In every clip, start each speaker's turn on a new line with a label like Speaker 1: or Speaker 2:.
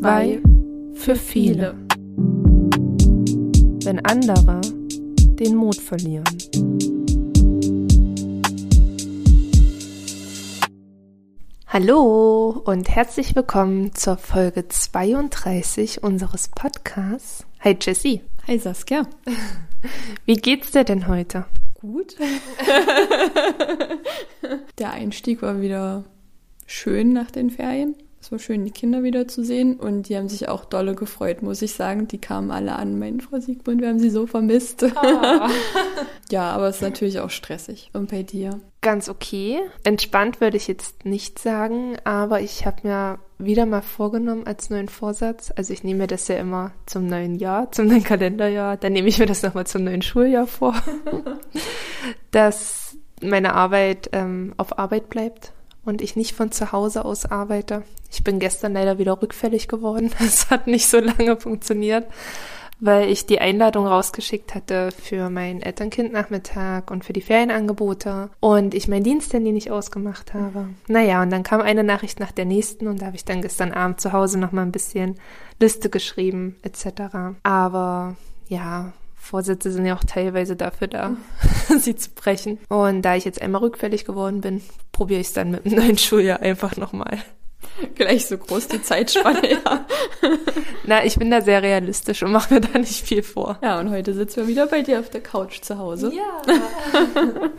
Speaker 1: Zwei für viele. Wenn andere den Mut verlieren. Hallo und herzlich willkommen zur Folge 32 unseres Podcasts. Hi Jessie.
Speaker 2: Hi Saskia.
Speaker 1: Wie geht's dir denn heute?
Speaker 2: Gut. Der Einstieg war wieder schön nach den Ferien. Es war schön, die Kinder wiederzusehen und die haben sich auch dolle gefreut, muss ich sagen. Die kamen alle an, mein Frau Siegmund, wir haben sie so vermisst. Ah. ja, aber es ist natürlich auch stressig. Und bei dir?
Speaker 1: Ganz okay. Entspannt würde ich jetzt nicht sagen, aber ich habe mir wieder mal vorgenommen als neuen Vorsatz. Also ich nehme mir das ja immer zum neuen Jahr, zum neuen Kalenderjahr. Dann nehme ich mir das nochmal zum neuen Schuljahr vor, dass meine Arbeit ähm, auf Arbeit bleibt und ich nicht von zu Hause aus arbeite. Ich bin gestern leider wieder rückfällig geworden. Es hat nicht so lange funktioniert, weil ich die Einladung rausgeschickt hatte für meinen Elternkind-Nachmittag und für die Ferienangebote und ich meinen Diensthandy nicht ausgemacht habe. Naja, und dann kam eine Nachricht nach der nächsten und da habe ich dann gestern Abend zu Hause noch mal ein bisschen Liste geschrieben etc. Aber ja, Vorsätze sind ja auch teilweise dafür da, sie zu brechen. Und da ich jetzt einmal rückfällig geworden bin, probiere ich es dann mit dem neuen Schuljahr einfach nochmal.
Speaker 2: Gleich so groß die Zeitspanne, ja.
Speaker 1: Na, ich bin da sehr realistisch und mache mir da nicht viel vor.
Speaker 2: Ja, und heute sitzen wir wieder bei dir auf der Couch zu Hause.
Speaker 1: Ja.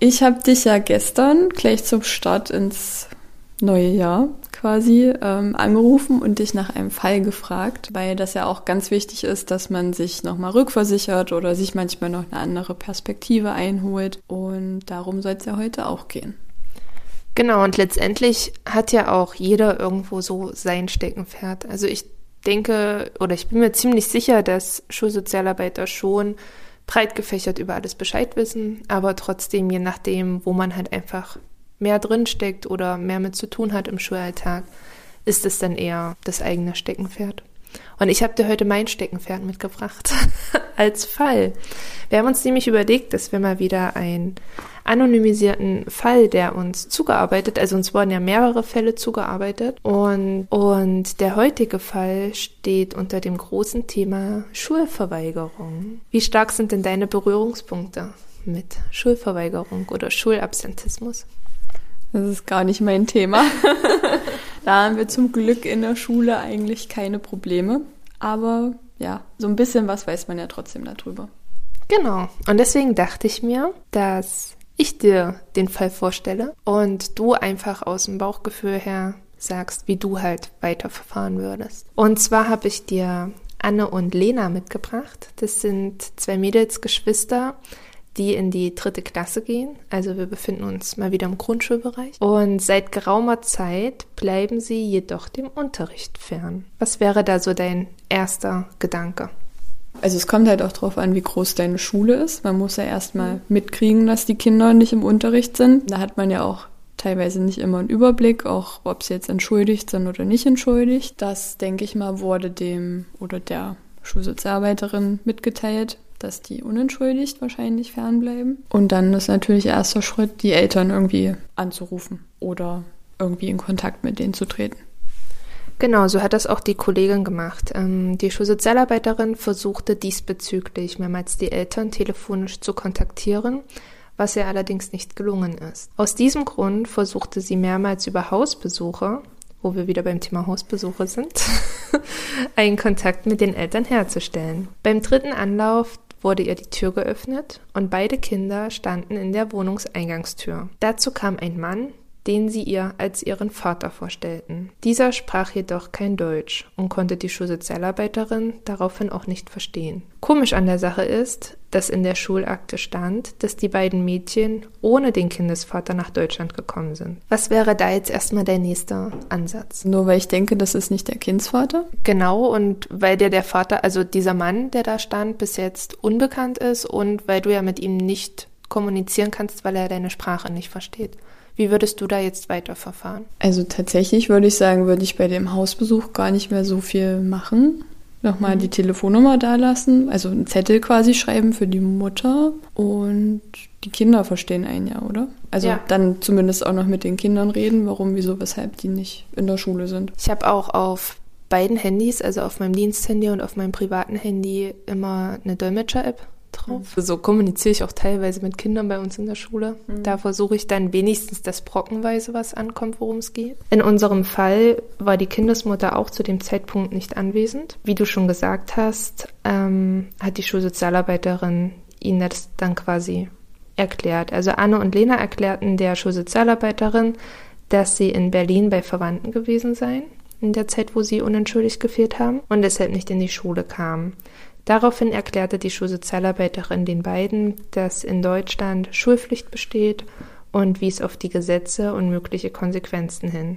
Speaker 2: ich habe dich ja gestern gleich zum Start ins neue Jahr quasi ähm, angerufen und dich nach einem Fall gefragt, weil das ja auch ganz wichtig ist, dass man sich nochmal rückversichert oder sich manchmal noch eine andere Perspektive einholt. Und darum soll es ja heute auch gehen.
Speaker 1: Genau, und letztendlich hat ja auch jeder irgendwo so sein Steckenpferd. Also ich denke oder ich bin mir ziemlich sicher, dass Schulsozialarbeiter schon breit gefächert über alles Bescheid wissen, aber trotzdem, je nachdem, wo man halt einfach mehr drinsteckt oder mehr mit zu tun hat im Schulalltag, ist es dann eher das eigene Steckenpferd. Und ich habe dir heute mein Steckenpferd mitgebracht als Fall. Wir haben uns nämlich überlegt, dass wir mal wieder einen anonymisierten Fall, der uns zugearbeitet, also uns wurden ja mehrere Fälle zugearbeitet und, und der heutige Fall steht unter dem großen Thema Schulverweigerung. Wie stark sind denn deine Berührungspunkte mit Schulverweigerung oder Schulabsentismus?
Speaker 2: Das ist gar nicht mein Thema. da haben wir zum Glück in der Schule eigentlich keine Probleme. Aber ja, so ein bisschen was weiß man ja trotzdem darüber.
Speaker 1: Genau. Und deswegen dachte ich mir, dass ich dir den Fall vorstelle und du einfach aus dem Bauchgefühl her sagst, wie du halt weiterverfahren würdest. Und zwar habe ich dir Anne und Lena mitgebracht. Das sind zwei Mädelsgeschwister, die in die dritte Klasse gehen. Also wir befinden uns mal wieder im Grundschulbereich. Und seit geraumer Zeit bleiben sie jedoch dem Unterricht fern. Was wäre da so dein erster Gedanke?
Speaker 2: Also es kommt halt auch darauf an, wie groß deine Schule ist. Man muss ja erstmal mitkriegen, dass die Kinder nicht im Unterricht sind. Da hat man ja auch teilweise nicht immer einen Überblick, auch ob sie jetzt entschuldigt sind oder nicht entschuldigt. Das, denke ich mal, wurde dem oder der Schulsozialarbeiterin mitgeteilt dass die unentschuldigt wahrscheinlich fernbleiben. Und dann ist natürlich erster Schritt, die Eltern irgendwie anzurufen oder irgendwie in Kontakt mit denen zu treten.
Speaker 1: Genau, so hat das auch die Kollegin gemacht. Ähm, die Schulsozialarbeiterin versuchte diesbezüglich mehrmals die Eltern telefonisch zu kontaktieren, was ihr allerdings nicht gelungen ist. Aus diesem Grund versuchte sie mehrmals über Hausbesuche, wo wir wieder beim Thema Hausbesuche sind, einen Kontakt mit den Eltern herzustellen. Beim dritten Anlauf wurde ihr die Tür geöffnet und beide Kinder standen in der Wohnungseingangstür. Dazu kam ein Mann, den sie ihr als ihren Vater vorstellten. Dieser sprach jedoch kein Deutsch und konnte die Schulsozialarbeiterin daraufhin auch nicht verstehen. Komisch an der Sache ist, dass in der Schulakte stand, dass die beiden Mädchen ohne den Kindesvater nach Deutschland gekommen sind. Was wäre da jetzt erstmal der nächste Ansatz?
Speaker 2: Nur weil ich denke, das ist nicht der Kindsvater?
Speaker 1: Genau, und weil der der Vater, also dieser Mann, der da stand, bis jetzt unbekannt ist und weil du ja mit ihm nicht kommunizieren kannst, weil er deine Sprache nicht versteht. Wie würdest du da jetzt weiterverfahren?
Speaker 2: Also tatsächlich würde ich sagen, würde ich bei dem Hausbesuch gar nicht mehr so viel machen. Nochmal mhm. die Telefonnummer da lassen, also einen Zettel quasi schreiben für die Mutter und die Kinder verstehen einen ja, oder? Also ja. dann zumindest auch noch mit den Kindern reden, warum, wieso, weshalb die nicht in der Schule sind.
Speaker 1: Ich habe auch auf beiden Handys, also auf meinem Diensthandy und auf meinem privaten Handy, immer eine Dolmetscher-App drauf. Mhm. So kommuniziere ich auch teilweise mit Kindern bei uns in der Schule. Mhm. Da versuche ich dann wenigstens, dass brockenweise was ankommt, worum es geht. In unserem Fall war die Kindesmutter auch zu dem Zeitpunkt nicht anwesend. Wie du schon gesagt hast, ähm, hat die Schulsozialarbeiterin ihnen das dann quasi erklärt. Also Anne und Lena erklärten der Schulsozialarbeiterin, dass sie in Berlin bei Verwandten gewesen seien in der Zeit, wo sie unentschuldigt gefehlt haben und deshalb nicht in die Schule kamen. Daraufhin erklärte die Schulsozialarbeiterin den beiden, dass in Deutschland Schulpflicht besteht und wies auf die Gesetze und mögliche Konsequenzen hin.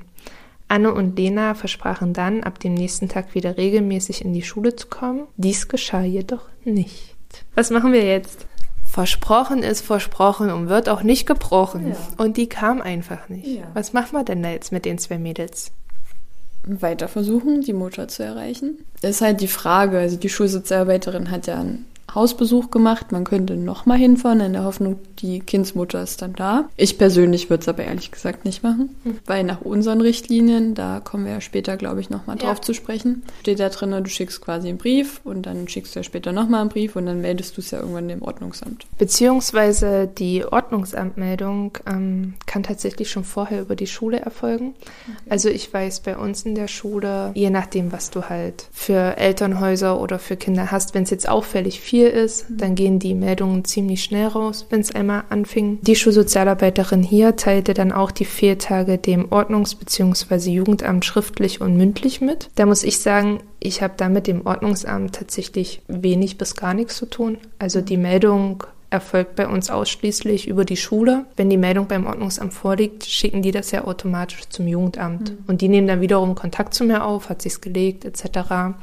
Speaker 1: Anne und Lena versprachen dann, ab dem nächsten Tag wieder regelmäßig in die Schule zu kommen. Dies geschah jedoch nicht. Was machen wir jetzt? Versprochen ist versprochen und wird auch nicht gebrochen. Ja. Und die kam einfach nicht. Ja. Was machen wir denn da jetzt mit den zwei Mädels?
Speaker 2: Weiter versuchen, die Mutter zu erreichen. Das ist halt die Frage. Also die Schulsozialarbeiterin hat ja einen Hausbesuch gemacht. Man könnte nochmal hinfahren in der Hoffnung, die Kindsmutter ist dann da. Ich persönlich würde es aber ehrlich gesagt nicht machen, mhm. weil nach unseren Richtlinien, da kommen wir ja später, glaube ich, nochmal drauf ja. zu sprechen, steht da drin, du schickst quasi einen Brief und dann schickst du ja später nochmal einen Brief und dann meldest du es ja irgendwann dem Ordnungsamt.
Speaker 1: Beziehungsweise die Ordnungsamtmeldung ähm, kann tatsächlich schon vorher über die Schule erfolgen. Okay. Also ich weiß bei uns in der Schule, je nachdem, was du halt für Elternhäuser oder für Kinder hast, wenn es jetzt auffällig viel ist, mhm. dann gehen die Meldungen ziemlich schnell raus, wenn es einmal anfing. Die Schulsozialarbeiterin hier teilte dann auch die Fehltage dem Ordnungs- bzw. Jugendamt schriftlich und mündlich mit. Da muss ich sagen, ich habe da mit dem Ordnungsamt tatsächlich wenig bis gar nichts zu tun. Also die Meldung erfolgt bei uns ausschließlich über die Schule. Wenn die Meldung beim Ordnungsamt vorliegt, schicken die das ja automatisch zum Jugendamt. Mhm. Und die nehmen dann wiederum Kontakt zu mir auf, hat sich's gelegt, etc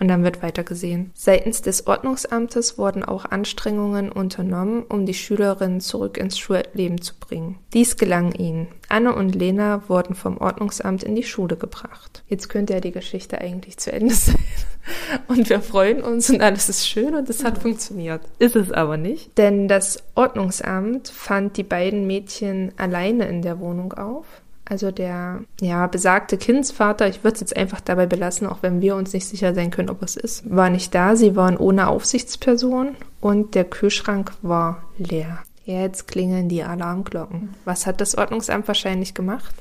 Speaker 1: und dann wird weitergesehen. Seitens des Ordnungsamtes wurden auch Anstrengungen unternommen, um die Schülerinnen zurück ins Schulleben zu bringen. Dies gelang ihnen. Anne und Lena wurden vom Ordnungsamt in die Schule gebracht. Jetzt könnte ja die Geschichte eigentlich zu Ende sein. Und wir freuen uns und alles ist schön und es hat funktioniert. Ist es aber nicht. Denn das Ordnungsamt fand die beiden Mädchen alleine in der Wohnung auf also der ja, besagte Kindsvater, ich würde es jetzt einfach dabei belassen, auch wenn wir uns nicht sicher sein können, ob es ist, war nicht da. Sie waren ohne Aufsichtsperson und der Kühlschrank war leer. Jetzt klingeln die Alarmglocken. Was hat das Ordnungsamt wahrscheinlich gemacht?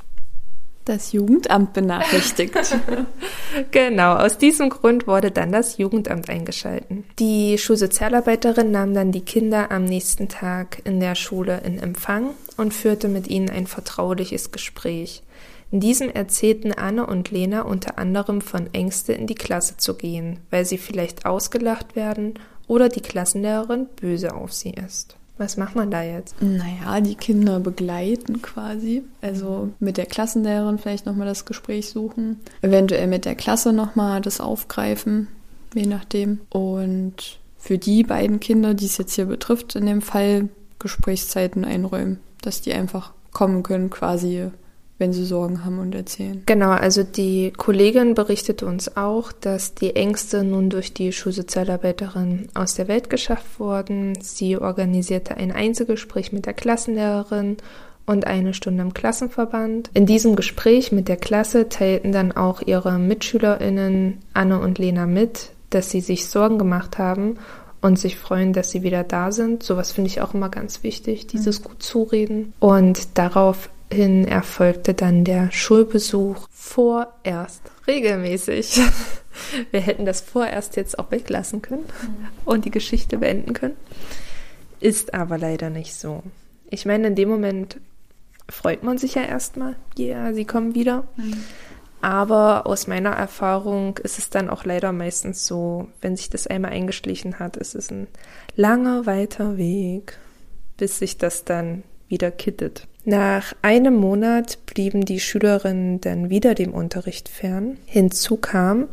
Speaker 2: Das Jugendamt benachrichtigt.
Speaker 1: genau, aus diesem Grund wurde dann das Jugendamt eingeschalten. Die Schulsozialarbeiterin nahm dann die Kinder am nächsten Tag in der Schule in Empfang und führte mit ihnen ein vertrauliches Gespräch. In diesem erzählten Anne und Lena unter anderem von Ängste in die Klasse zu gehen, weil sie vielleicht ausgelacht werden oder die Klassenlehrerin böse auf sie ist. Was macht man da jetzt?
Speaker 2: Naja, die Kinder begleiten quasi. Also mit der Klassenlehrerin vielleicht nochmal das Gespräch suchen. Eventuell mit der Klasse nochmal das aufgreifen, je nachdem. Und für die beiden Kinder, die es jetzt hier betrifft, in dem Fall Gesprächszeiten einräumen, dass die einfach kommen können, quasi wenn sie Sorgen haben und erzählen.
Speaker 1: Genau, also die Kollegin berichtete uns auch, dass die Ängste nun durch die Schulsozialarbeiterin aus der Welt geschafft wurden. Sie organisierte ein Einzelgespräch mit der Klassenlehrerin und eine Stunde im Klassenverband. In diesem Gespräch mit der Klasse teilten dann auch ihre Mitschülerinnen Anne und Lena mit, dass sie sich Sorgen gemacht haben und sich freuen, dass sie wieder da sind. Sowas finde ich auch immer ganz wichtig, dieses mhm. gut zureden. Und darauf hin erfolgte dann der Schulbesuch vorerst regelmäßig. Wir hätten das vorerst jetzt auch weglassen können und die Geschichte beenden können. Ist aber leider nicht so. Ich meine, in dem Moment freut man sich ja erstmal, ja, yeah, sie kommen wieder. Mhm. Aber aus meiner Erfahrung ist es dann auch leider meistens so, wenn sich das einmal eingeschlichen hat, ist es ein langer, weiter Weg, bis sich das dann wieder kittet. Nach einem Monat blieben die Schülerinnen dann wieder dem Unterricht fern. Hinzu kam,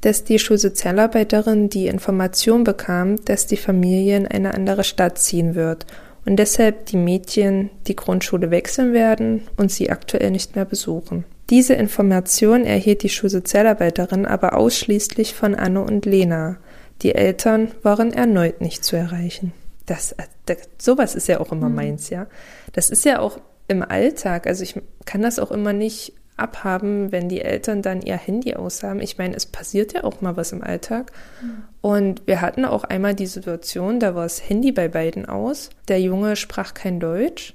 Speaker 1: dass die Schulsozialarbeiterin die Information bekam, dass die Familie in eine andere Stadt ziehen wird und deshalb die Mädchen die Grundschule wechseln werden und sie aktuell nicht mehr besuchen. Diese Information erhielt die Schulsozialarbeiterin aber ausschließlich von Anne und Lena. Die Eltern waren erneut nicht zu erreichen. Das, das sowas ist ja auch immer mhm. meins, ja. Das ist ja auch im Alltag, also ich kann das auch immer nicht abhaben, wenn die Eltern dann ihr Handy aushaben. Ich meine, es passiert ja auch mal was im Alltag. Mhm. Und wir hatten auch einmal die Situation, da war das Handy bei beiden aus. Der Junge sprach kein Deutsch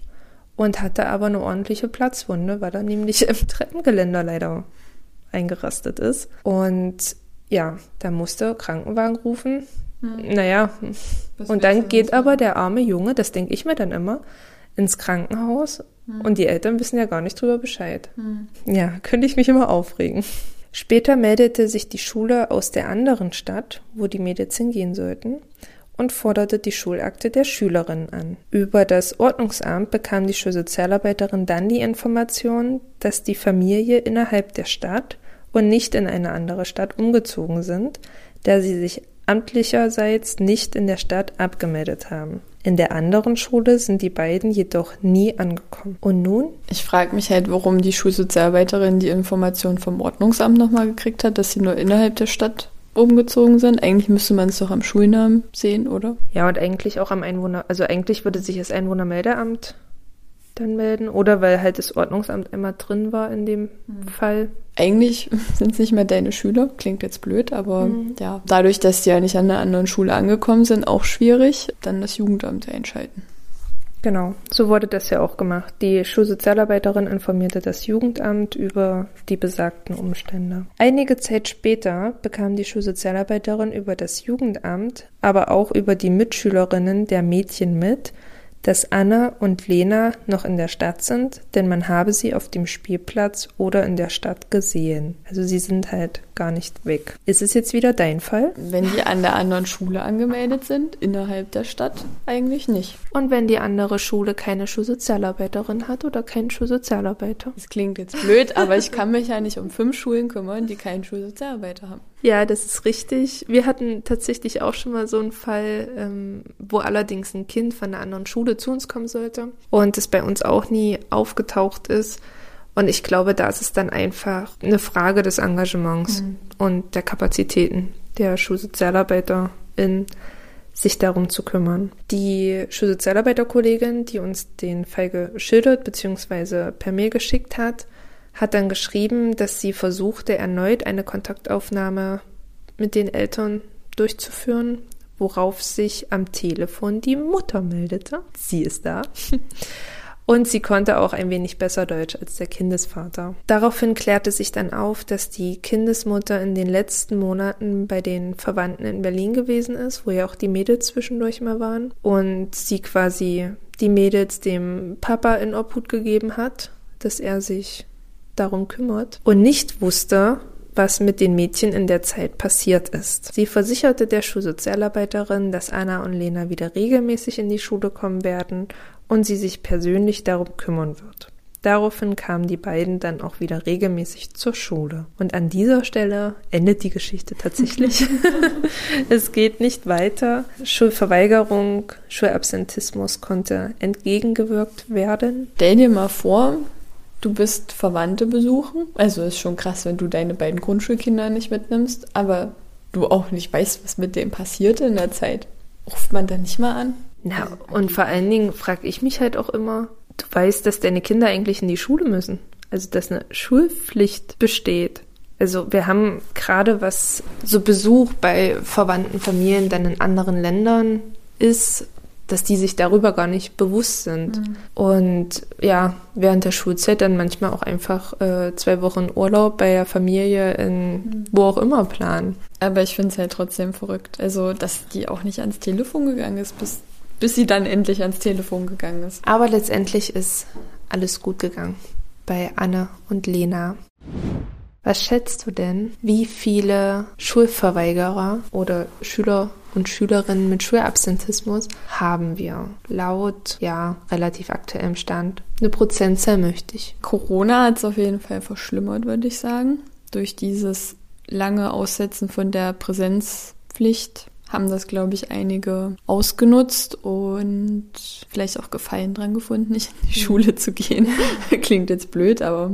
Speaker 1: und hatte aber eine ordentliche Platzwunde, weil er nämlich im Treppengeländer leider eingerastet ist. Und ja, da musste Krankenwagen rufen. Hm. Naja, Was und dann geht aber der arme Junge, das denke ich mir dann immer, ins Krankenhaus hm. und die Eltern wissen ja gar nicht drüber Bescheid. Hm. Ja, könnte ich mich immer aufregen. Später meldete sich die Schule aus der anderen Stadt, wo die Mädels hingehen sollten, und forderte die Schulakte der Schülerin an. Über das Ordnungsamt bekam die Schulsozialarbeiterin dann die Information, dass die Familie innerhalb der Stadt und nicht in eine andere Stadt umgezogen sind, da sie sich amtlicherseits nicht in der Stadt abgemeldet haben. In der anderen Schule sind die beiden jedoch nie angekommen. Und nun?
Speaker 2: Ich frage mich halt, warum die Schulsozialarbeiterin die Information vom Ordnungsamt nochmal gekriegt hat, dass sie nur innerhalb der Stadt umgezogen sind. Eigentlich müsste man es doch am Schulnamen sehen, oder?
Speaker 1: Ja, und eigentlich auch am Einwohner, also eigentlich würde sich das Einwohnermeldeamt dann melden oder weil halt das Ordnungsamt immer drin war in dem mhm. Fall.
Speaker 2: Eigentlich sind es nicht mehr deine Schüler, klingt jetzt blöd, aber mhm. ja, dadurch, dass die ja nicht an einer anderen Schule angekommen sind, auch schwierig, dann das Jugendamt einschalten.
Speaker 1: Genau, so wurde das ja auch gemacht. Die Schulsozialarbeiterin informierte das Jugendamt über die besagten Umstände. Einige Zeit später bekam die Schulsozialarbeiterin über das Jugendamt, aber auch über die Mitschülerinnen der Mädchen mit, dass Anna und Lena noch in der Stadt sind, denn man habe sie auf dem Spielplatz oder in der Stadt gesehen. Also sie sind halt gar nicht weg. Ist es jetzt wieder dein Fall?
Speaker 2: Wenn die an der anderen Schule angemeldet sind, innerhalb der Stadt, eigentlich nicht.
Speaker 1: Und wenn die andere Schule keine Schulsozialarbeiterin hat oder keinen Schulsozialarbeiter?
Speaker 2: Das klingt jetzt blöd, aber ich kann mich ja nicht um fünf Schulen kümmern, die keinen Schulsozialarbeiter haben.
Speaker 1: Ja, das ist richtig. Wir hatten tatsächlich auch schon mal so einen Fall, ähm, wo allerdings ein Kind von einer anderen Schule zu uns kommen sollte und es bei uns auch nie aufgetaucht ist. Und ich glaube, da ist es dann einfach eine Frage des Engagements mhm. und der Kapazitäten der Schulsozialarbeiterin, sich darum zu kümmern. Die Schulsozialarbeiterkollegin, die uns den Fall geschildert bzw. per Mail geschickt hat, hat dann geschrieben, dass sie versuchte, erneut eine Kontaktaufnahme mit den Eltern durchzuführen, worauf sich am Telefon die Mutter meldete. Sie ist da. Und sie konnte auch ein wenig besser Deutsch als der Kindesvater. Daraufhin klärte sich dann auf, dass die Kindesmutter in den letzten Monaten bei den Verwandten in Berlin gewesen ist, wo ja auch die Mädels zwischendurch mal waren. Und sie quasi die Mädels dem Papa in Obhut gegeben hat, dass er sich darum kümmert und nicht wusste, was mit den Mädchen in der Zeit passiert ist. Sie versicherte der Schulsozialarbeiterin, dass Anna und Lena wieder regelmäßig in die Schule kommen werden und sie sich persönlich darum kümmern wird. Daraufhin kamen die beiden dann auch wieder regelmäßig zur Schule. Und an dieser Stelle endet die Geschichte tatsächlich. es geht nicht weiter. Schulverweigerung, Schulabsentismus konnte entgegengewirkt werden.
Speaker 2: Stell dir mal vor, du bist Verwandte besuchen. Also ist schon krass, wenn du deine beiden Grundschulkinder nicht mitnimmst, aber du auch nicht weißt, was mit dem passiert in der Zeit. Ruft man da nicht mal an?
Speaker 1: Na, und vor allen Dingen frage ich mich halt auch immer, du weißt, dass deine Kinder eigentlich in die Schule müssen. Also, dass eine Schulpflicht besteht. Also, wir haben gerade was so Besuch bei verwandten Familien dann in anderen Ländern ist, dass die sich darüber gar nicht bewusst sind. Mhm. Und ja, während der Schulzeit dann manchmal auch einfach äh, zwei Wochen Urlaub bei der Familie in mhm. wo auch immer planen.
Speaker 2: Aber ich finde es halt trotzdem verrückt. Also, dass die auch nicht ans Telefon gegangen ist, bis, bis sie dann endlich ans Telefon gegangen ist.
Speaker 1: Aber letztendlich ist alles gut gegangen bei Anne und Lena. Was schätzt du denn, wie viele Schulverweigerer oder Schüler und Schülerinnen mit Schulabsentismus haben wir? Laut, ja, relativ aktuellem Stand. Eine Prozentzahl möchte ich.
Speaker 2: Corona hat es auf jeden Fall verschlimmert, würde ich sagen. Durch dieses lange Aussetzen von der Präsenzpflicht haben das, glaube ich, einige ausgenutzt und vielleicht auch Gefallen dran gefunden, nicht in die Schule zu gehen. Klingt jetzt blöd, aber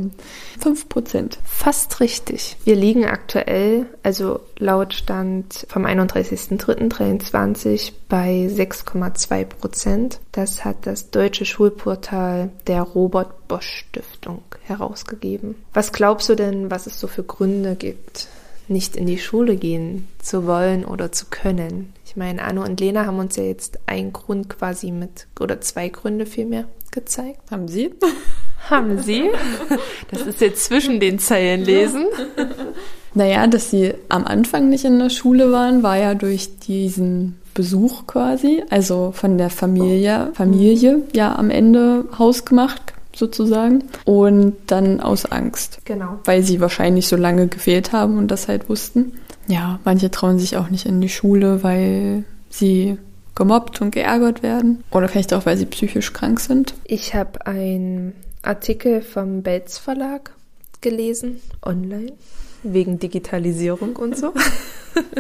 Speaker 2: 5 Prozent.
Speaker 1: Fast richtig. Wir liegen aktuell, also laut Stand vom 31.03.23 bei 6,2 Prozent. Das hat das deutsche Schulportal der Robert Bosch Stiftung herausgegeben. Was glaubst du denn, was es so für Gründe gibt? Nicht in die Schule gehen zu wollen oder zu können. Ich meine, Anno und Lena haben uns ja jetzt einen Grund quasi mit, oder zwei Gründe vielmehr gezeigt.
Speaker 2: Haben Sie?
Speaker 1: Haben Sie? Das ist jetzt zwischen den Zeilen lesen.
Speaker 2: Naja, dass sie am Anfang nicht in der Schule waren, war ja durch diesen Besuch quasi, also von der Familie, Familie ja am Ende hausgemacht sozusagen. Und dann aus Angst.
Speaker 1: Genau.
Speaker 2: Weil sie wahrscheinlich so lange gefehlt haben und das halt wussten. Ja, manche trauen sich auch nicht in die Schule, weil sie gemobbt und geärgert werden. Oder vielleicht auch, weil sie psychisch krank sind.
Speaker 1: Ich habe einen Artikel vom Belz Verlag gelesen, online, wegen Digitalisierung und so.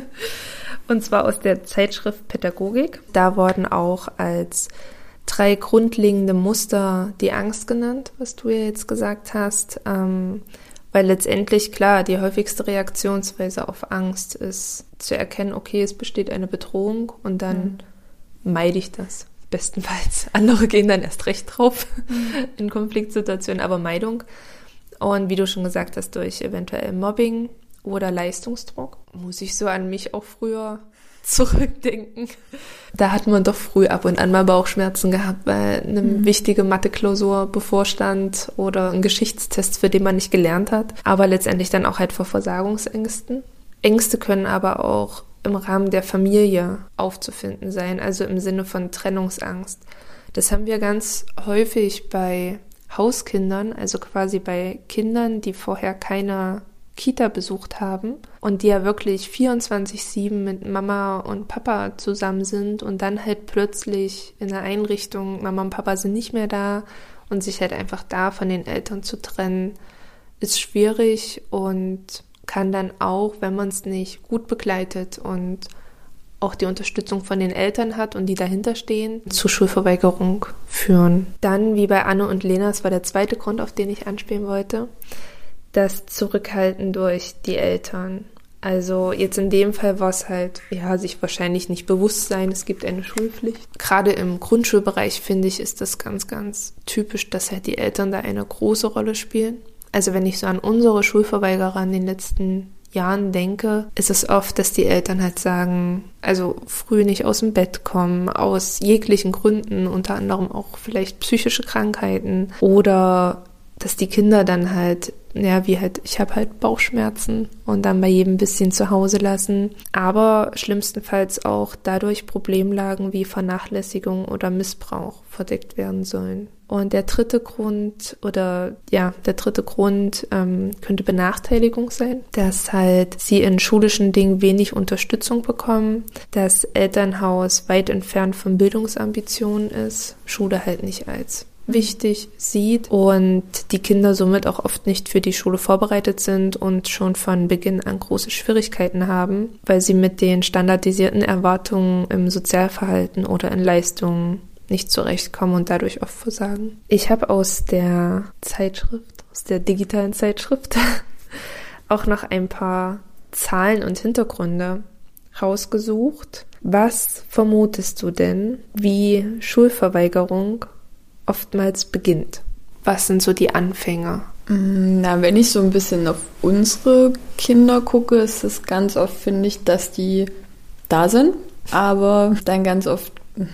Speaker 1: und zwar aus der Zeitschrift Pädagogik. Da wurden auch als drei grundlegende Muster die Angst genannt, was du ja jetzt gesagt hast. Ähm, weil letztendlich, klar, die häufigste Reaktionsweise auf Angst ist zu erkennen, okay, es besteht eine Bedrohung und dann mhm. meide ich das. Bestenfalls. Andere gehen dann erst recht drauf mhm. in Konfliktsituationen, aber Meidung. Und wie du schon gesagt hast, durch eventuell Mobbing oder Leistungsdruck. Muss ich so an mich auch früher zurückdenken. Da hat man doch früh ab und an mal Bauchschmerzen gehabt, weil eine mhm. wichtige Mathe-Klausur bevorstand oder ein Geschichtstest, für den man nicht gelernt hat. Aber letztendlich dann auch halt vor Versagungsängsten. Ängste können aber auch im Rahmen der Familie aufzufinden sein, also im Sinne von Trennungsangst. Das haben wir ganz häufig bei Hauskindern, also quasi bei Kindern, die vorher keine Kita besucht haben und die ja wirklich 24-7 mit Mama und Papa zusammen sind und dann halt plötzlich in der Einrichtung, Mama und Papa sind nicht mehr da und sich halt einfach da von den Eltern zu trennen, ist schwierig und kann dann auch, wenn man es nicht gut begleitet und auch die Unterstützung von den Eltern hat und die dahinter stehen, zu Schulverweigerung führen. Dann, wie bei Anne und Lena, das war der zweite Grund, auf den ich anspielen wollte, das Zurückhalten durch die Eltern. Also jetzt in dem Fall war es halt, ja, sich wahrscheinlich nicht bewusst sein, es gibt eine Schulpflicht. Gerade im Grundschulbereich finde ich, ist das ganz, ganz typisch, dass halt die Eltern da eine große Rolle spielen. Also wenn ich so an unsere Schulverweigerer in den letzten Jahren denke, ist es oft, dass die Eltern halt sagen, also früh nicht aus dem Bett kommen, aus jeglichen Gründen, unter anderem auch vielleicht psychische Krankheiten oder dass die Kinder dann halt ja, wie halt, ich habe halt Bauchschmerzen und dann bei jedem bisschen zu Hause lassen. Aber schlimmstenfalls auch dadurch Problemlagen wie Vernachlässigung oder Missbrauch verdeckt werden sollen. Und der dritte Grund oder ja, der dritte Grund ähm, könnte Benachteiligung sein, dass halt sie in schulischen Dingen wenig Unterstützung bekommen, das Elternhaus weit entfernt von Bildungsambitionen ist, Schule halt nicht als wichtig sieht und die Kinder somit auch oft nicht für die Schule vorbereitet sind und schon von Beginn an große Schwierigkeiten haben, weil sie mit den standardisierten Erwartungen im Sozialverhalten oder in Leistungen nicht zurechtkommen und dadurch oft versagen. Ich habe aus der Zeitschrift, aus der digitalen Zeitschrift, auch noch ein paar Zahlen und Hintergründe rausgesucht. Was vermutest du denn, wie Schulverweigerung oftmals beginnt? Was sind so die Anfänge?
Speaker 2: Mm, na, wenn ich so ein bisschen auf unsere Kinder gucke, ist es ganz oft, finde ich, dass die da sind, aber dann ganz oft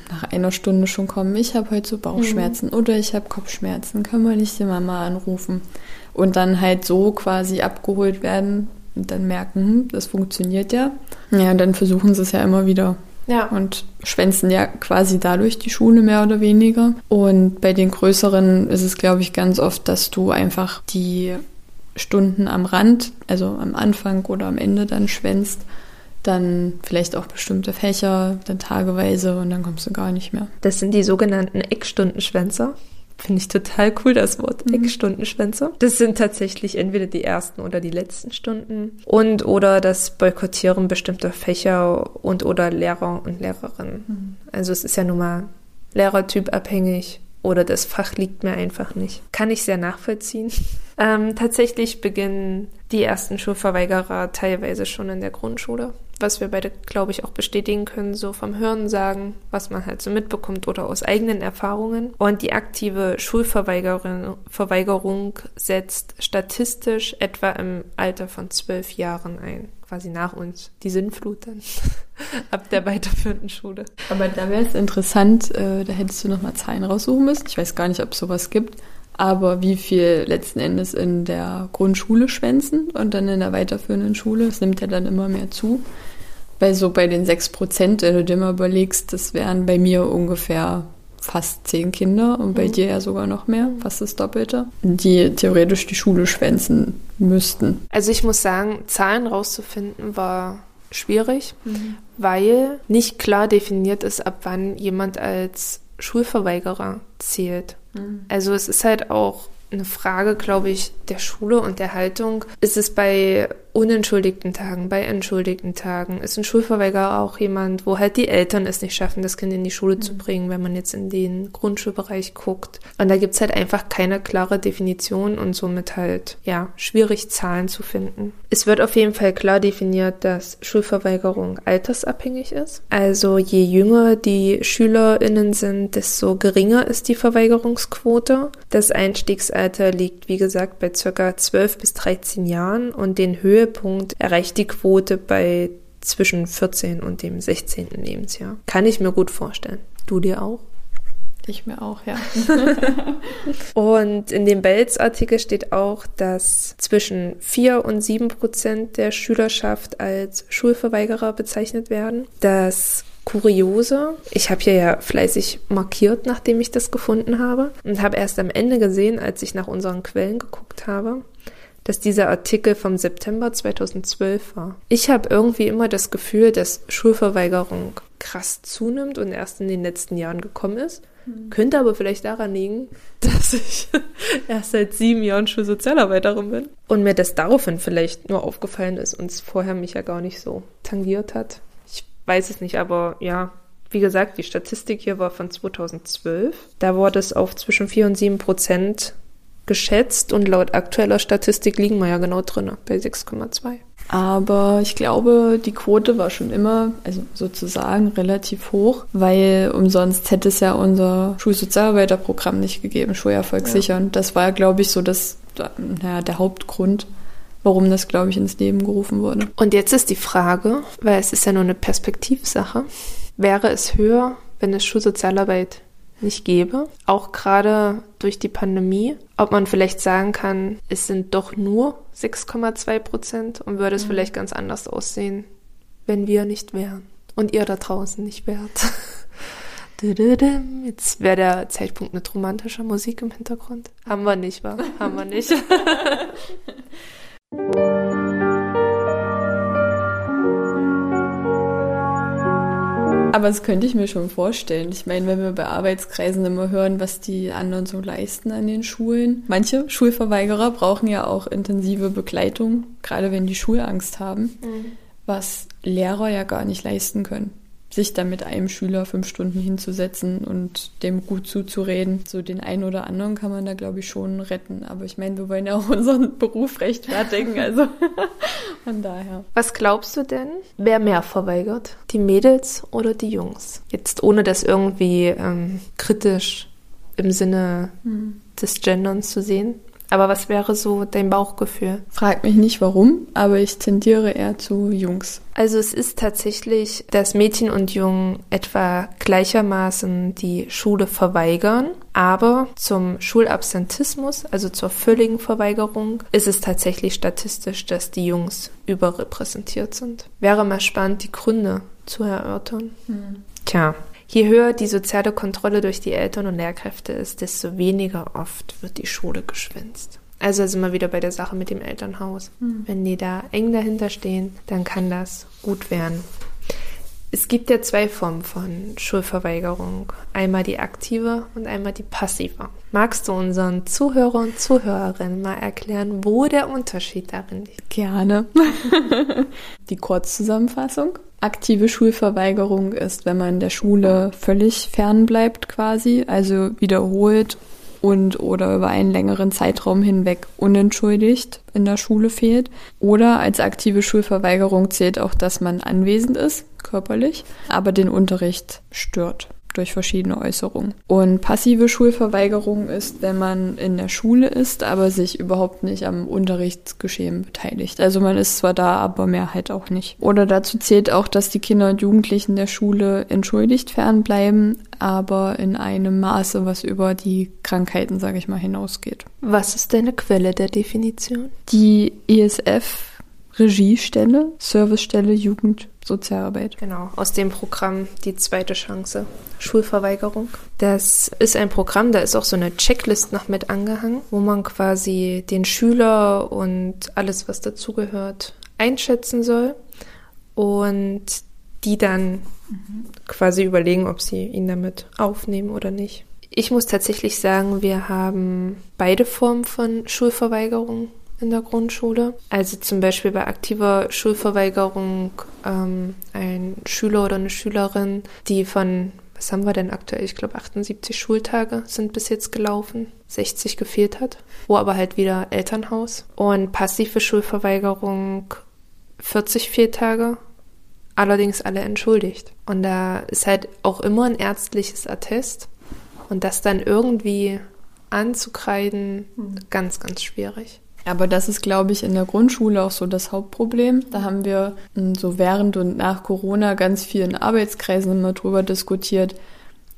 Speaker 2: nach einer Stunde schon kommen, ich habe heute so Bauchschmerzen mhm. oder ich habe Kopfschmerzen, können wir nicht die Mama anrufen? Und dann halt so quasi abgeholt werden und dann merken, hm, das funktioniert ja. Ja, und dann versuchen sie es ja immer wieder.
Speaker 1: Ja.
Speaker 2: Und schwänzen ja quasi dadurch die Schule mehr oder weniger. Und bei den größeren ist es, glaube ich, ganz oft, dass du einfach die Stunden am Rand, also am Anfang oder am Ende dann schwänzt, dann vielleicht auch bestimmte Fächer, dann tageweise und dann kommst du gar nicht mehr.
Speaker 1: Das sind die sogenannten Eckstundenschwänzer. Finde ich total cool, das Wort
Speaker 2: Mhm.
Speaker 1: Eckstundenschwänze. Das sind tatsächlich entweder die ersten oder die letzten Stunden. Und oder das Boykottieren bestimmter Fächer und oder Lehrer und Lehrerinnen.
Speaker 2: Mhm.
Speaker 1: Also es ist ja nun mal Lehrertyp abhängig oder das Fach liegt mir einfach nicht. Kann ich sehr nachvollziehen. Ähm, tatsächlich beginnen die ersten Schulverweigerer teilweise schon in der Grundschule, was wir beide, glaube ich, auch bestätigen können, so vom Hören sagen, was man halt so mitbekommt oder aus eigenen Erfahrungen. Und die aktive Schulverweigerung Verweigerung setzt statistisch etwa im Alter von zwölf Jahren ein, quasi nach uns, die Sinnflut dann ab der weiterführenden Schule.
Speaker 2: Aber da wäre es interessant, äh, da hättest du nochmal Zahlen raussuchen müssen. Ich weiß gar nicht, ob es sowas gibt. Aber wie viel letzten Endes in der Grundschule schwänzen und dann in der weiterführenden Schule, das nimmt ja dann immer mehr zu. Weil so bei den sechs Prozent, wenn du dir mal überlegst, das wären bei mir ungefähr fast zehn Kinder und bei
Speaker 1: Mhm.
Speaker 2: dir ja sogar noch mehr, fast das Doppelte, die theoretisch die Schule schwänzen müssten.
Speaker 1: Also ich muss sagen, Zahlen rauszufinden war schwierig, weil nicht klar definiert ist, ab wann jemand als Schulverweigerer zählt. Also es ist halt auch eine Frage, glaube ich, der Schule und der Haltung. Ist es bei unentschuldigten Tagen, bei entschuldigten Tagen? Ist ein Schulverweigerer auch jemand, wo halt die Eltern es nicht schaffen, das Kind in die Schule zu bringen, wenn man jetzt in den Grundschulbereich guckt? Und da gibt's halt einfach keine klare Definition und somit halt, ja, schwierig Zahlen zu finden. Es wird auf jeden Fall klar definiert, dass Schulverweigerung altersabhängig ist. Also je jünger die SchülerInnen sind, desto geringer ist die Verweigerungsquote. Das Einstiegsalter liegt, wie gesagt, bei circa 12 bis 13 Jahren und den Höhepunkt erreicht die Quote bei zwischen 14 und dem 16. Lebensjahr. Kann ich mir gut vorstellen. Du dir auch?
Speaker 2: Ich mir auch, ja.
Speaker 1: Und in dem Belz-Artikel steht auch, dass zwischen 4 und 7 Prozent der Schülerschaft als Schulverweigerer bezeichnet werden. Das Kuriose, ich habe hier ja fleißig markiert, nachdem ich das gefunden habe und habe erst am Ende gesehen, als ich nach unseren Quellen geguckt habe, dass dieser Artikel vom September 2012 war. Ich habe irgendwie immer das Gefühl, dass Schulverweigerung krass zunimmt und erst in den letzten Jahren gekommen ist. Könnte aber vielleicht daran liegen, dass ich erst seit sieben Jahren Schulsozialarbeiterin bin. Und mir das daraufhin vielleicht nur aufgefallen ist und es vorher mich ja gar nicht so tangiert hat. Weiß es nicht, aber ja, wie gesagt, die Statistik hier war von 2012. Da wurde es auf zwischen 4 und 7 Prozent geschätzt und laut aktueller Statistik liegen wir ja genau drin, bei 6,2.
Speaker 2: Aber ich glaube, die Quote war schon immer, also sozusagen relativ hoch, weil umsonst hätte es ja unser Schulsozialarbeiterprogramm nicht gegeben, Schulerfolg
Speaker 1: Ja.
Speaker 2: sichern. Das war, glaube ich, so das, naja, der Hauptgrund, warum das, glaube ich, ins Leben gerufen wurde.
Speaker 1: Und jetzt ist die Frage, weil es ist ja nur eine Perspektivsache, wäre es höher, wenn es Schulsozialarbeit nicht gäbe, auch gerade durch die Pandemie, ob man vielleicht sagen kann, es sind doch nur 6,2 Prozent und würde es vielleicht ganz anders aussehen, wenn wir nicht wären und ihr da draußen nicht wärt. Jetzt wäre der Zeitpunkt mit romantischer Musik im Hintergrund. Haben wir nicht, wa? Haben wir nicht.
Speaker 2: Aber das könnte ich mir schon vorstellen. Ich meine, wenn wir bei Arbeitskreisen immer hören, was die anderen so leisten an den Schulen. Manche Schulverweigerer brauchen ja auch intensive Begleitung, gerade wenn die Schulangst haben, was Lehrer ja gar nicht leisten können. Sich dann mit einem Schüler fünf Stunden hinzusetzen und dem gut zuzureden. So den einen oder anderen kann man da, glaube ich, schon retten. Aber ich meine, wir wollen ja auch unseren Beruf rechtfertigen. Also von daher.
Speaker 1: Was glaubst du denn, wer mehr verweigert? Die Mädels oder die Jungs? Jetzt ohne das irgendwie ähm, kritisch im Sinne des Genderns zu sehen. Aber was wäre so dein Bauchgefühl?
Speaker 2: Frag mich nicht warum, aber ich tendiere eher zu Jungs.
Speaker 1: Also es ist tatsächlich, dass Mädchen und Jungen etwa gleichermaßen die Schule verweigern, aber zum Schulabsentismus, also zur völligen Verweigerung, ist es tatsächlich statistisch, dass die Jungs überrepräsentiert sind. Wäre mal spannend, die Gründe zu erörtern. Tja, je höher die soziale Kontrolle durch die Eltern und Lehrkräfte ist, desto weniger oft wird die Schule geschwänzt. Also sind wir wieder bei der Sache mit dem Elternhaus. Wenn die da eng dahinter stehen, dann kann das gut werden. Es gibt ja zwei Formen von Schulverweigerung. Einmal die aktive und einmal die passive. Magst du unseren Zuhörer und Zuhörerinnen mal erklären, wo der Unterschied darin liegt?
Speaker 2: Gerne. die Kurzzusammenfassung. Aktive Schulverweigerung ist, wenn man der Schule völlig fern bleibt quasi, also wiederholt und oder über einen längeren Zeitraum hinweg unentschuldigt in der Schule fehlt. Oder als aktive Schulverweigerung zählt auch, dass man anwesend ist, körperlich, aber den Unterricht stört durch verschiedene Äußerungen. Und passive Schulverweigerung ist, wenn man in der Schule ist, aber sich überhaupt nicht am Unterrichtsgeschehen beteiligt. Also man ist zwar da, aber mehr halt auch nicht. Oder dazu zählt auch, dass die Kinder und Jugendlichen der Schule entschuldigt fernbleiben, aber in einem Maße, was über die Krankheiten, sage ich mal, hinausgeht.
Speaker 1: Was ist deine Quelle der Definition?
Speaker 2: Die ESF Regiestelle, Servicestelle Jugend Sozialarbeit.
Speaker 1: Genau, aus dem Programm Die zweite Chance, Schulverweigerung. Das ist ein Programm, da ist auch so eine Checklist noch mit angehangen, wo man quasi den Schüler und alles, was dazugehört, einschätzen soll und die dann mhm. quasi überlegen, ob sie ihn damit aufnehmen oder nicht. Ich muss tatsächlich sagen, wir haben beide Formen von Schulverweigerung in der Grundschule. Also zum Beispiel bei aktiver Schulverweigerung ähm, ein Schüler oder eine Schülerin, die von, was haben wir denn aktuell? Ich glaube 78 Schultage sind bis jetzt gelaufen, 60 gefehlt hat, wo aber halt wieder Elternhaus. Und passive Schulverweigerung 40 Fehltage, allerdings alle entschuldigt. Und da ist halt auch immer ein ärztliches Attest. Und das dann irgendwie anzukreiden, mhm. ganz, ganz schwierig.
Speaker 2: Aber das ist, glaube ich, in der Grundschule auch so das Hauptproblem. Da haben wir hm, so während und nach Corona ganz viel in Arbeitskreisen immer drüber diskutiert,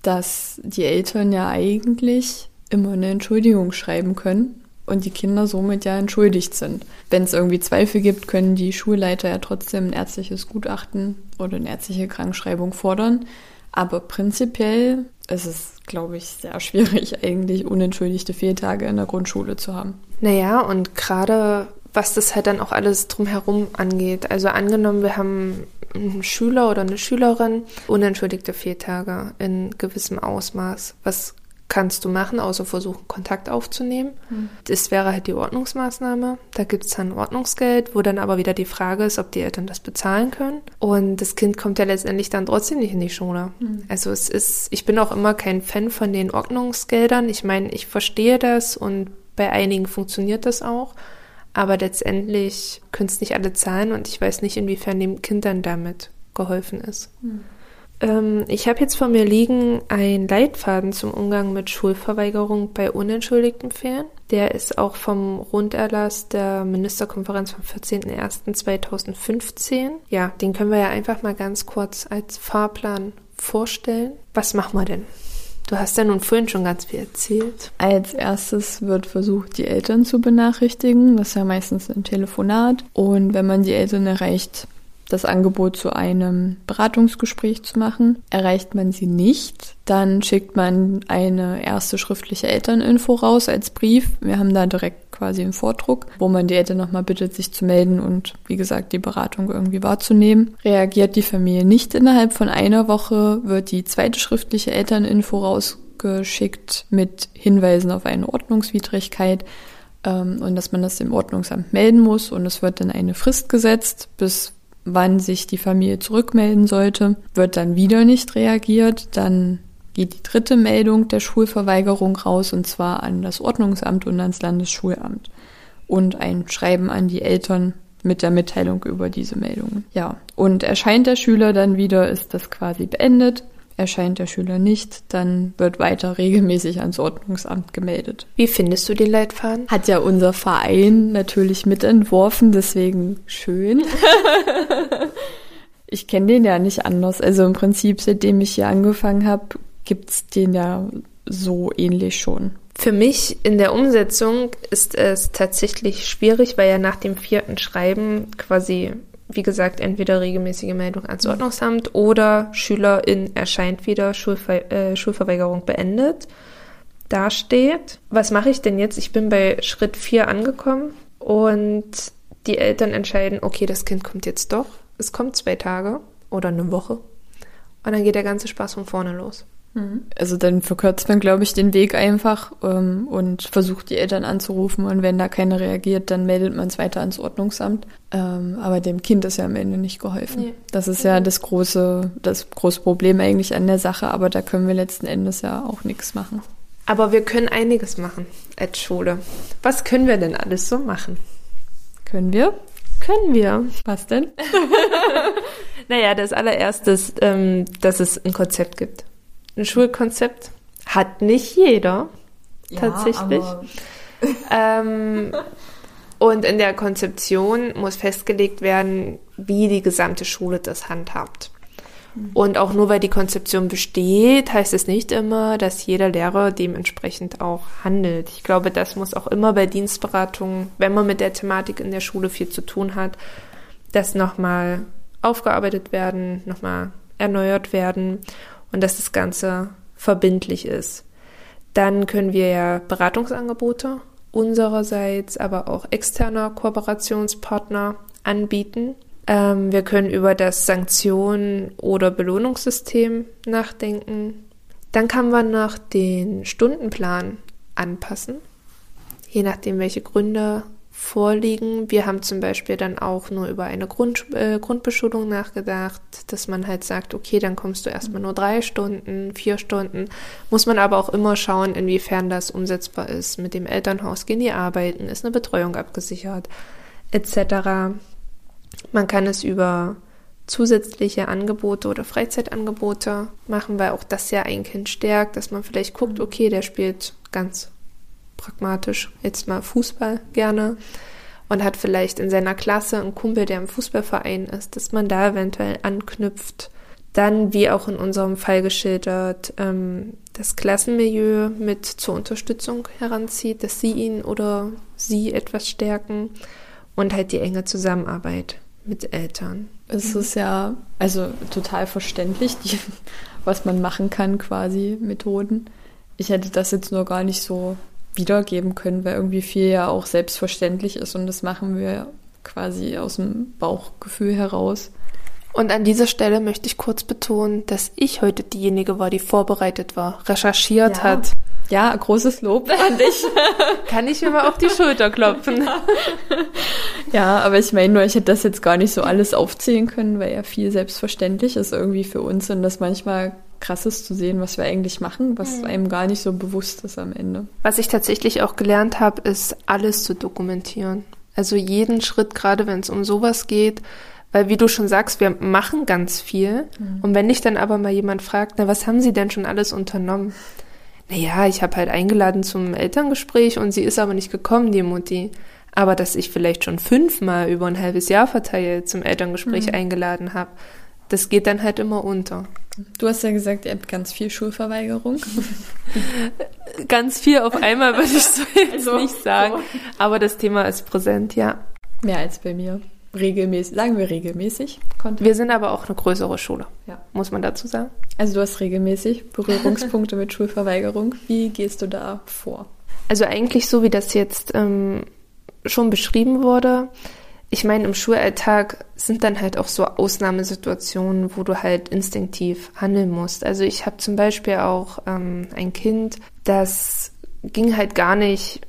Speaker 2: dass die Eltern ja eigentlich immer eine Entschuldigung schreiben können und die Kinder somit ja entschuldigt sind. Wenn es irgendwie Zweifel gibt, können die Schulleiter ja trotzdem ein ärztliches Gutachten oder eine ärztliche Krankschreibung fordern. Aber prinzipiell ist es, glaube ich, sehr schwierig, eigentlich unentschuldigte Fehltage in der Grundschule zu haben.
Speaker 1: Naja, und gerade was das halt dann auch alles drumherum angeht. Also angenommen, wir haben einen Schüler oder eine Schülerin, unentschuldigte Fehltage in gewissem Ausmaß. Was kannst du machen, außer versuchen, Kontakt aufzunehmen. Mhm. Das wäre halt die Ordnungsmaßnahme. Da gibt es dann Ordnungsgeld, wo dann aber wieder die Frage ist, ob die Eltern das bezahlen können. Und das Kind kommt ja letztendlich dann trotzdem nicht in die Schule. Mhm. Also es ist, ich bin auch immer kein Fan von den Ordnungsgeldern. Ich meine, ich verstehe das und bei einigen funktioniert das auch. Aber letztendlich können es nicht alle zahlen und ich weiß nicht, inwiefern dem Kind dann damit geholfen ist. Mhm. Ähm, ich habe jetzt vor mir liegen ein Leitfaden zum Umgang mit Schulverweigerung bei unentschuldigtem Fehlen. Der ist auch vom Runderlass der Ministerkonferenz vom 14.01.2015. Ja, den können wir ja einfach mal ganz kurz als Fahrplan vorstellen. Was machen wir denn? Du hast ja nun vorhin schon ganz viel erzählt.
Speaker 2: Als erstes wird versucht, die Eltern zu benachrichtigen. Das ist ja meistens ein Telefonat. Und wenn man die Eltern erreicht, das Angebot zu einem Beratungsgespräch zu machen. Erreicht man sie nicht, dann schickt man eine erste schriftliche Elterninfo raus als Brief. Wir haben da direkt quasi einen Vordruck, wo man die Eltern nochmal bittet, sich zu melden und wie gesagt die Beratung irgendwie wahrzunehmen. Reagiert die Familie nicht innerhalb von einer Woche, wird die zweite schriftliche Elterninfo rausgeschickt mit Hinweisen auf eine Ordnungswidrigkeit ähm, und dass man das dem Ordnungsamt melden muss und es wird dann eine Frist gesetzt, bis wann sich die Familie zurückmelden sollte, wird dann wieder nicht reagiert. Dann geht die dritte Meldung der Schulverweigerung raus und zwar an das Ordnungsamt und ans Landesschulamt. Und ein Schreiben an die Eltern mit der Mitteilung über diese Meldungen. Ja. Und erscheint der Schüler dann wieder, ist das quasi beendet. Erscheint der Schüler nicht, dann wird weiter regelmäßig ans Ordnungsamt gemeldet.
Speaker 1: Wie findest du den Leitfaden?
Speaker 2: Hat ja unser Verein natürlich mitentworfen, deswegen schön. ich kenne den ja nicht anders. Also im Prinzip, seitdem ich hier angefangen habe, gibt's den ja so ähnlich schon.
Speaker 1: Für mich in der Umsetzung ist es tatsächlich schwierig, weil ja nach dem vierten Schreiben quasi wie gesagt, entweder regelmäßige Meldung ans. Ordnungsamt oder Schülerin erscheint wieder, Schulver äh, Schulverweigerung beendet. Da steht, was mache ich denn jetzt? Ich bin bei Schritt 4 angekommen und die Eltern entscheiden, okay, das Kind kommt jetzt doch. Es kommt zwei Tage oder eine Woche Und dann geht der ganze Spaß von vorne los.
Speaker 2: Mhm. Also dann verkürzt man, glaube ich, den Weg einfach ähm, und versucht die Eltern anzurufen und wenn da keiner reagiert, dann meldet man es weiter ans Ordnungsamt. Ähm, aber dem Kind ist ja am Ende nicht geholfen. Nee. Das ist ja das große, das große Problem eigentlich an der Sache, aber da können wir letzten Endes ja auch nichts machen.
Speaker 1: Aber wir können einiges machen als Schule. Was können wir denn alles so machen?
Speaker 2: Können wir?
Speaker 1: Können wir.
Speaker 2: Was denn?
Speaker 1: naja, das allererste ist, ähm, dass es ein Konzept gibt. Ein Schulkonzept hat nicht jeder ja, tatsächlich. ähm, und in der Konzeption muss festgelegt werden, wie die gesamte Schule das handhabt. Und auch nur weil die Konzeption besteht, heißt es nicht immer, dass jeder Lehrer dementsprechend auch handelt. Ich glaube, das muss auch immer bei Dienstberatungen, wenn man mit der Thematik in der Schule viel zu tun hat, das nochmal aufgearbeitet werden, nochmal erneuert werden und dass das Ganze verbindlich ist. Dann können wir ja Beratungsangebote unsererseits, aber auch externer Kooperationspartner anbieten. Ähm, wir können über das Sanktionen- oder Belohnungssystem nachdenken. Dann kann man noch den Stundenplan anpassen, je nachdem, welche Gründe vorliegen. Wir haben zum Beispiel dann auch nur über eine Grund, äh, Grundbeschulung nachgedacht, dass man halt sagt, okay, dann kommst du erstmal nur drei Stunden, vier Stunden. Muss man aber auch immer schauen, inwiefern das umsetzbar ist. Mit dem Elternhaus gehen die arbeiten, ist eine Betreuung abgesichert, etc. Man kann es über zusätzliche Angebote oder Freizeitangebote machen, weil auch das ja ein Kind stärkt, dass man vielleicht guckt, okay, der spielt ganz pragmatisch jetzt mal Fußball gerne und hat vielleicht in seiner Klasse einen Kumpel, der im Fußballverein ist, dass man da eventuell anknüpft. Dann, wie auch in unserem Fall geschildert, ähm, das Klassenmilieu mit zur Unterstützung heranzieht, dass sie ihn oder sie etwas stärken und halt die enge Zusammenarbeit mit Eltern.
Speaker 2: Es ist ja also total verständlich, die, was man machen kann, quasi Methoden. Ich hätte das jetzt nur gar nicht so wiedergeben können, weil irgendwie viel ja auch selbstverständlich ist und das machen wir quasi aus dem Bauchgefühl heraus.
Speaker 1: Und an dieser Stelle möchte ich kurz betonen, dass ich heute diejenige war, die vorbereitet war, recherchiert ja. hat.
Speaker 2: Ja, großes Lob an dich.
Speaker 1: Kann ich mir mal auf die Schulter klopfen.
Speaker 2: ja, aber ich meine nur, ich hätte das jetzt gar nicht so alles aufzählen können, weil ja viel selbstverständlich ist irgendwie für uns und das manchmal krasses zu sehen, was wir eigentlich machen, was mhm. einem gar nicht so bewusst ist am Ende.
Speaker 1: Was ich tatsächlich auch gelernt habe, ist alles zu dokumentieren. Also jeden Schritt, gerade wenn es um sowas geht, weil wie du schon sagst, wir machen ganz viel. Mhm. Und wenn dich dann aber mal jemand fragt, na, was haben sie denn schon alles unternommen? Naja, ich habe halt eingeladen zum Elterngespräch und sie ist aber nicht gekommen, die Mutti. Aber dass ich vielleicht schon fünfmal über ein halbes Jahr verteilt zum Elterngespräch mhm. eingeladen habe, das geht dann halt immer unter.
Speaker 2: Du hast ja gesagt, ihr habt ganz viel Schulverweigerung.
Speaker 1: ganz viel auf einmal würde ich so jetzt also, nicht sagen. So. Aber das Thema ist präsent, ja.
Speaker 2: Mehr als bei mir. Regelmäßig, sagen wir regelmäßig.
Speaker 1: Wir sind aber auch eine größere Schule, ja. muss man dazu sagen.
Speaker 2: Also du hast regelmäßig Berührungspunkte mit Schulverweigerung. Wie gehst du da vor?
Speaker 1: Also eigentlich so, wie das jetzt ähm, schon beschrieben wurde ich meine, im Schulalltag sind dann halt auch so Ausnahmesituationen, wo du halt instinktiv handeln musst. Also ich habe zum Beispiel auch ähm, ein Kind, das ging halt gar nicht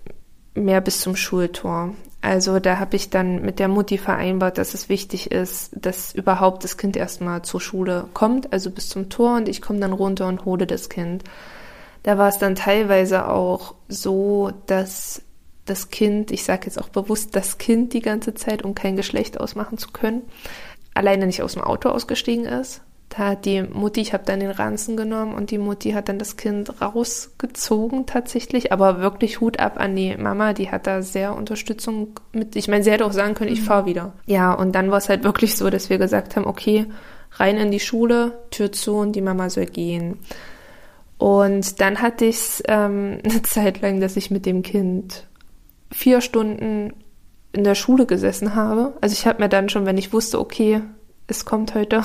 Speaker 1: mehr bis zum Schultor. Also da habe ich dann mit der Mutti vereinbart, dass es wichtig ist, dass überhaupt das Kind erstmal zur Schule kommt, also bis zum Tor und ich komme dann runter und hole das Kind. Da war es dann teilweise auch so, dass das Kind, ich sage jetzt auch bewusst das Kind die ganze Zeit, um kein Geschlecht ausmachen zu können, alleine nicht aus dem Auto ausgestiegen ist. Da hat die Mutti, ich habe dann den Ranzen genommen und die Mutti hat dann das Kind rausgezogen tatsächlich, aber wirklich Hut ab an die Mama, die hat da sehr Unterstützung mit. Ich meine, sie hätte auch sagen können, ich mhm. fahre wieder. Ja, und dann war es halt wirklich so, dass wir gesagt haben, okay, rein in die Schule, Tür zu und die Mama soll gehen. Und dann hatte ich es ähm, eine Zeit lang, dass ich mit dem Kind vier Stunden in der Schule gesessen habe. Also ich habe mir dann schon, wenn ich wusste, okay, es kommt heute,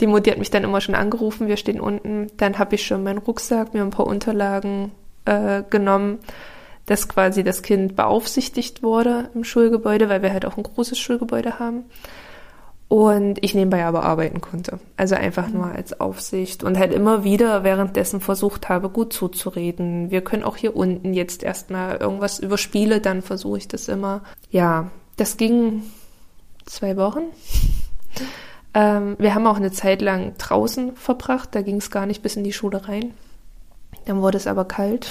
Speaker 1: die Mutti hat mich dann immer schon angerufen, wir stehen unten, dann habe ich schon meinen Rucksack, mir ein paar Unterlagen äh, genommen, dass quasi das Kind beaufsichtigt wurde im Schulgebäude, weil wir halt auch ein großes Schulgebäude haben. und ich nebenbei aber arbeiten konnte. Also einfach nur als Aufsicht und halt immer wieder währenddessen versucht habe, gut zuzureden. Wir können auch hier unten jetzt erstmal irgendwas über Spiele, dann versuche ich das immer. Ja, das ging zwei Wochen. Ähm, wir haben auch eine Zeit lang draußen verbracht, da ging es gar nicht bis in die Schule rein. Dann wurde es aber kalt.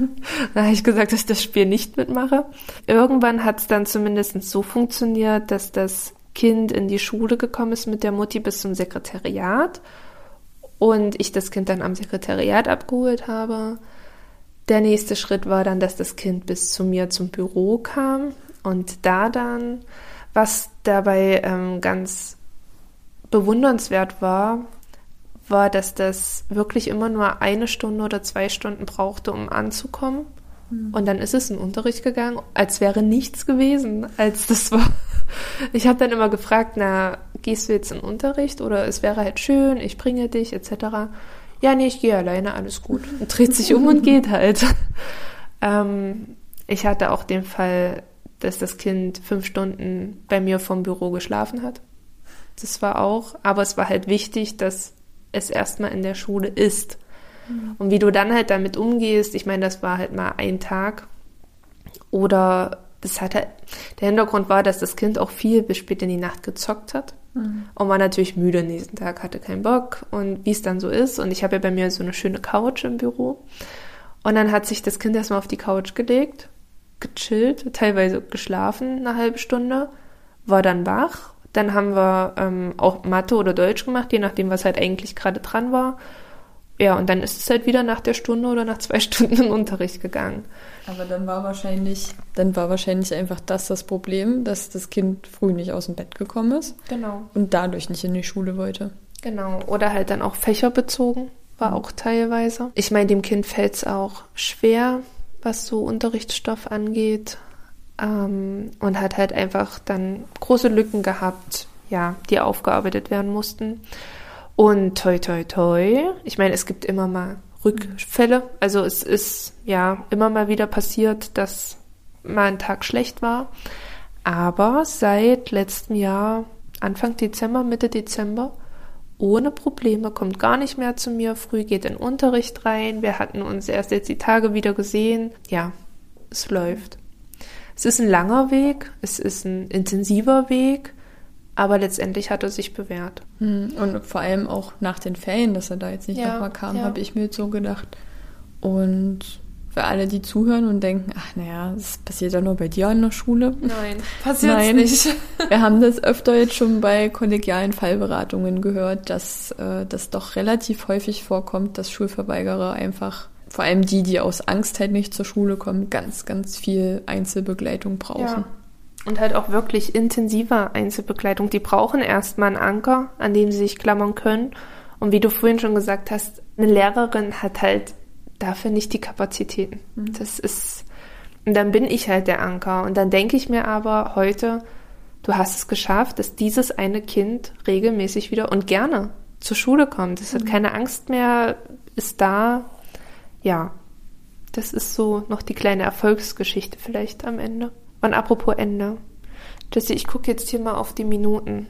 Speaker 1: da habe ich gesagt, dass ich das Spiel nicht mitmache. Irgendwann hat es dann zumindest so funktioniert, dass das Kind in die Schule gekommen ist mit der Mutti bis zum Sekretariat und ich das Kind dann am Sekretariat abgeholt habe. Der nächste Schritt war dann, dass das Kind bis zu mir zum Büro kam und da dann, was dabei ähm, ganz bewundernswert war, war, dass das wirklich immer nur eine Stunde oder zwei Stunden brauchte, um anzukommen. Mhm. Und dann ist es in Unterricht gegangen, als wäre nichts gewesen, als das war. Ich habe dann immer gefragt, na, gehst du jetzt in Unterricht oder es wäre halt schön, ich bringe dich etc. Ja, nee, ich gehe alleine, alles gut. Und dreht sich um und geht halt. Ähm, ich hatte auch den Fall, dass das Kind fünf Stunden bei mir vom Büro geschlafen hat. Das war auch, aber es war halt wichtig, dass es erstmal in der Schule ist. Mhm. Und wie du dann halt damit umgehst, ich meine, das war halt mal ein Tag. Oder das hat halt, der Hintergrund war, dass das Kind auch viel bis spät in die Nacht gezockt hat. Mhm. Und war natürlich müde nächsten Tag, hatte keinen Bock und wie es dann so ist. Und ich habe ja bei mir so eine schöne Couch im Büro. Und dann hat sich das Kind erstmal auf die Couch gelegt, gechillt, teilweise geschlafen eine halbe Stunde, war dann wach dann haben wir ähm, auch Mathe oder Deutsch gemacht, je nachdem, was halt eigentlich gerade dran war. Ja, und dann ist es halt wieder nach der Stunde oder nach zwei Stunden in Unterricht gegangen.
Speaker 2: Aber dann war wahrscheinlich, dann war wahrscheinlich einfach das das Problem, dass das Kind früh nicht aus dem Bett gekommen ist.
Speaker 1: Genau.
Speaker 2: Und dadurch nicht in die Schule wollte.
Speaker 1: Genau. Oder halt dann auch fächerbezogen, war mhm. auch teilweise. Ich meine, dem Kind fällt es auch schwer, was so Unterrichtsstoff angeht ähm, und hat halt einfach dann große Lücken gehabt, ja, die aufgearbeitet werden mussten. Und toi, toi, toi. Ich meine, es gibt immer mal Rückfälle. Also es ist ja immer mal wieder passiert, dass mal ein Tag schlecht war. Aber seit letztem Jahr, Anfang Dezember, Mitte Dezember, ohne Probleme, kommt gar nicht mehr zu mir früh, geht in Unterricht rein. Wir hatten uns erst jetzt die Tage wieder gesehen. Ja, es läuft. Es ist ein langer Weg, es ist ein intensiver Weg, aber letztendlich hat er sich bewährt.
Speaker 2: Hm, und vor allem auch nach den Ferien, dass er da jetzt nicht ja, nochmal kam, ja. habe ich mir so gedacht. Und für alle, die zuhören und denken, ach naja, das passiert ja nur bei dir an der Schule.
Speaker 1: Nein, passiert nicht.
Speaker 2: Wir haben das öfter jetzt schon bei kollegialen Fallberatungen gehört, dass äh, das doch relativ häufig vorkommt, dass Schulverweigerer einfach vor allem die, die aus Angst halt nicht zur Schule kommen, ganz, ganz viel Einzelbegleitung brauchen. Ja.
Speaker 1: Und halt auch wirklich intensiver Einzelbegleitung. Die brauchen erstmal einen Anker, an dem sie sich klammern können. Und wie du vorhin schon gesagt hast, eine Lehrerin hat halt dafür nicht die Kapazitäten. Mhm. Das ist, und dann bin ich halt der Anker. Und dann denke ich mir aber heute, du hast es geschafft, dass dieses eine Kind regelmäßig wieder und gerne zur Schule kommt. Es mhm. hat keine Angst mehr, ist da, ja, das ist so noch die kleine Erfolgsgeschichte vielleicht am Ende. Und apropos Ende. Jesse, ich gucke jetzt hier mal auf die Minuten.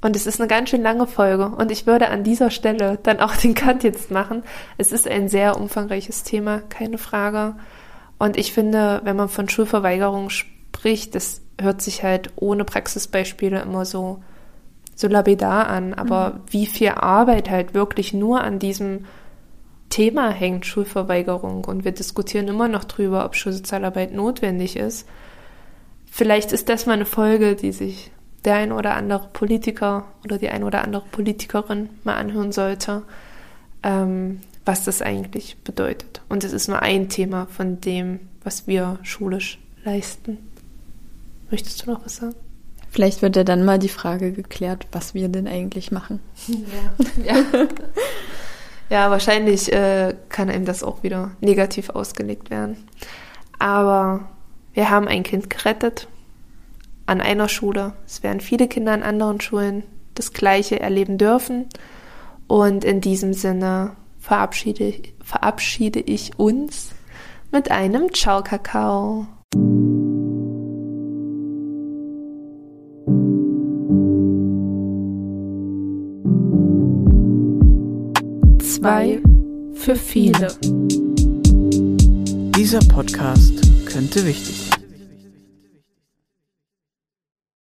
Speaker 1: Und es ist eine ganz schön lange Folge. Und ich würde an dieser Stelle dann auch den Cut jetzt machen. Es ist ein sehr umfangreiches Thema, keine Frage. Und ich finde, wenn man von Schulverweigerung spricht, das hört sich halt ohne Praxisbeispiele immer so, so labidar an. Aber mhm. wie viel Arbeit halt wirklich nur an diesem Thema hängt Schulverweigerung und wir diskutieren immer noch drüber, ob Schulsozialarbeit notwendig ist. Vielleicht ist das mal eine Folge, die sich der ein oder andere Politiker oder die ein oder andere Politikerin mal anhören sollte, ähm, was das eigentlich bedeutet. Und es ist nur ein Thema von dem, was wir schulisch leisten. Möchtest du noch was sagen?
Speaker 2: Vielleicht wird ja dann mal die Frage geklärt, was wir denn eigentlich machen.
Speaker 1: Ja. ja. Ja, wahrscheinlich äh, kann einem das auch wieder negativ ausgelegt werden. Aber wir haben ein Kind gerettet an einer Schule. Es werden viele Kinder an anderen Schulen das Gleiche erleben dürfen. Und in diesem Sinne verabschiede, verabschiede ich uns mit einem Ciao Kakao. Zwei für viele.
Speaker 3: Dieser Podcast könnte wichtig sein.